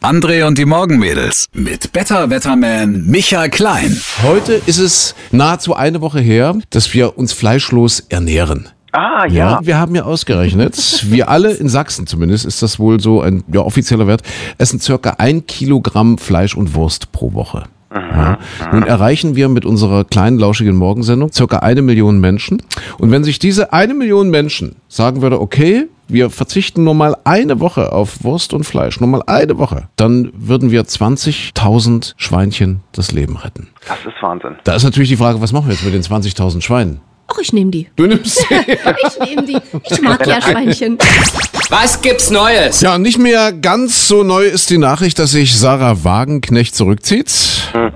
André und die Morgenmädels mit Better Wetterman Michael Klein. Heute ist es nahezu eine Woche her, dass wir uns fleischlos ernähren. Ah, ja. wir haben ja ausgerechnet, wir alle in Sachsen zumindest, ist das wohl so ein ja, offizieller Wert, essen circa ein Kilogramm Fleisch und Wurst pro Woche. Ja. Nun erreichen wir mit unserer kleinen lauschigen Morgensendung circa eine Million Menschen. Und wenn sich diese eine Million Menschen sagen würde, okay, wir verzichten nur mal eine Woche auf Wurst und Fleisch, nur mal eine Woche, dann würden wir 20.000 Schweinchen das Leben retten. Das ist Wahnsinn. Da ist natürlich die Frage, was machen wir jetzt mit den 20.000 Schweinen? Ach, ich nehme die. Du nimmst sie. Ich nehme die. Ich mag ja Schweinchen. Was gibt's Neues? Ja, nicht mehr ganz so neu ist die Nachricht, dass sich Sarah Wagenknecht zurückzieht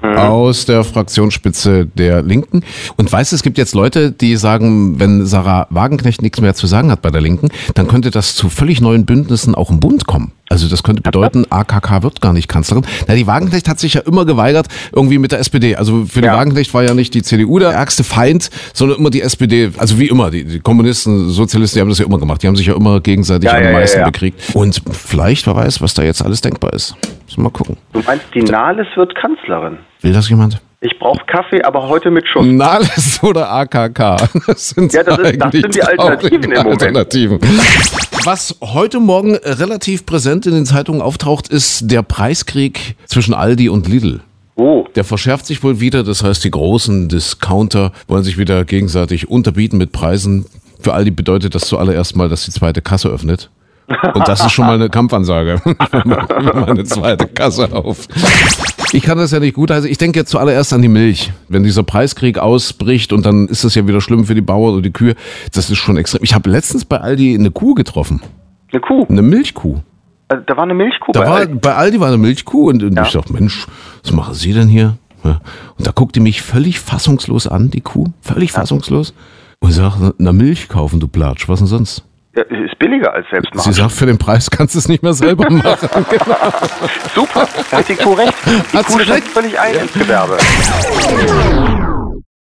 aus der Fraktionsspitze der Linken. Und weiß, es gibt jetzt Leute, die sagen, wenn Sarah Wagenknecht nichts mehr zu sagen hat bei der Linken, dann könnte das zu völlig neuen Bündnissen auch im Bund kommen. Also das könnte bedeuten, AKK wird gar nicht Kanzlerin. Na, die Wagenknecht hat sich ja immer geweigert, irgendwie mit der SPD. Also für die Ja. Wagenknecht war ja nicht die CDU der ärgste Feind, sondern immer die SPD. Also wie immer, die, die Kommunisten, Sozialisten, die haben das ja immer gemacht. Die haben sich ja immer gegenseitig Ja, am ja, meisten bekriegt. Und vielleicht, wer weiß, was da jetzt alles denkbar ist. Mal gucken. Du meinst, die Nahles wird Kanzlerin? Will das jemand? Ich brauche Kaffee, aber heute mit Schuss. Nahles oder AKK? Das sind, Ja, das ist- das sind die Alternativen im Moment. Alternativen. Was heute Morgen relativ präsent in den Zeitungen auftaucht, ist der Preiskrieg zwischen Aldi und Lidl. Oh, Der verschärft sich wohl wieder, das heißt, die großen Discounter wollen sich wieder gegenseitig unterbieten mit Preisen. Für Aldi bedeutet das zuallererst mal, dass die zweite Kasse öffnet. Und das ist schon mal eine Kampfansage. Mach mal eine zweite Kasse auf. Ich kann das ja nicht gut. Also ich denke jetzt zuallererst an die Milch. Wenn dieser Preiskrieg ausbricht und dann ist das ja wieder schlimm für die Bauern und die Kühe, das ist schon extrem. Ich habe letztens bei Aldi eine Kuh getroffen. eine Kuh. Eine Milchkuh. Also, da war eine Milchkuh Da bei war, Aldi. bei Aldi war eine Milchkuh und, und Ja. ich dachte, Mensch, was machen Sie denn hier? Ja. Und da guckte mich völlig fassungslos an, die Kuh, völlig fassungslos. Und sagt, na Milch kaufen, du Platsch, was denn sonst? Ja, ist billiger als selbst Sie machen. sagt, für den Preis kannst du es nicht mehr selber machen. Super, da hat die Kuh recht. Die Hat Kuh sie recht? völlig ein ins Gewerbe.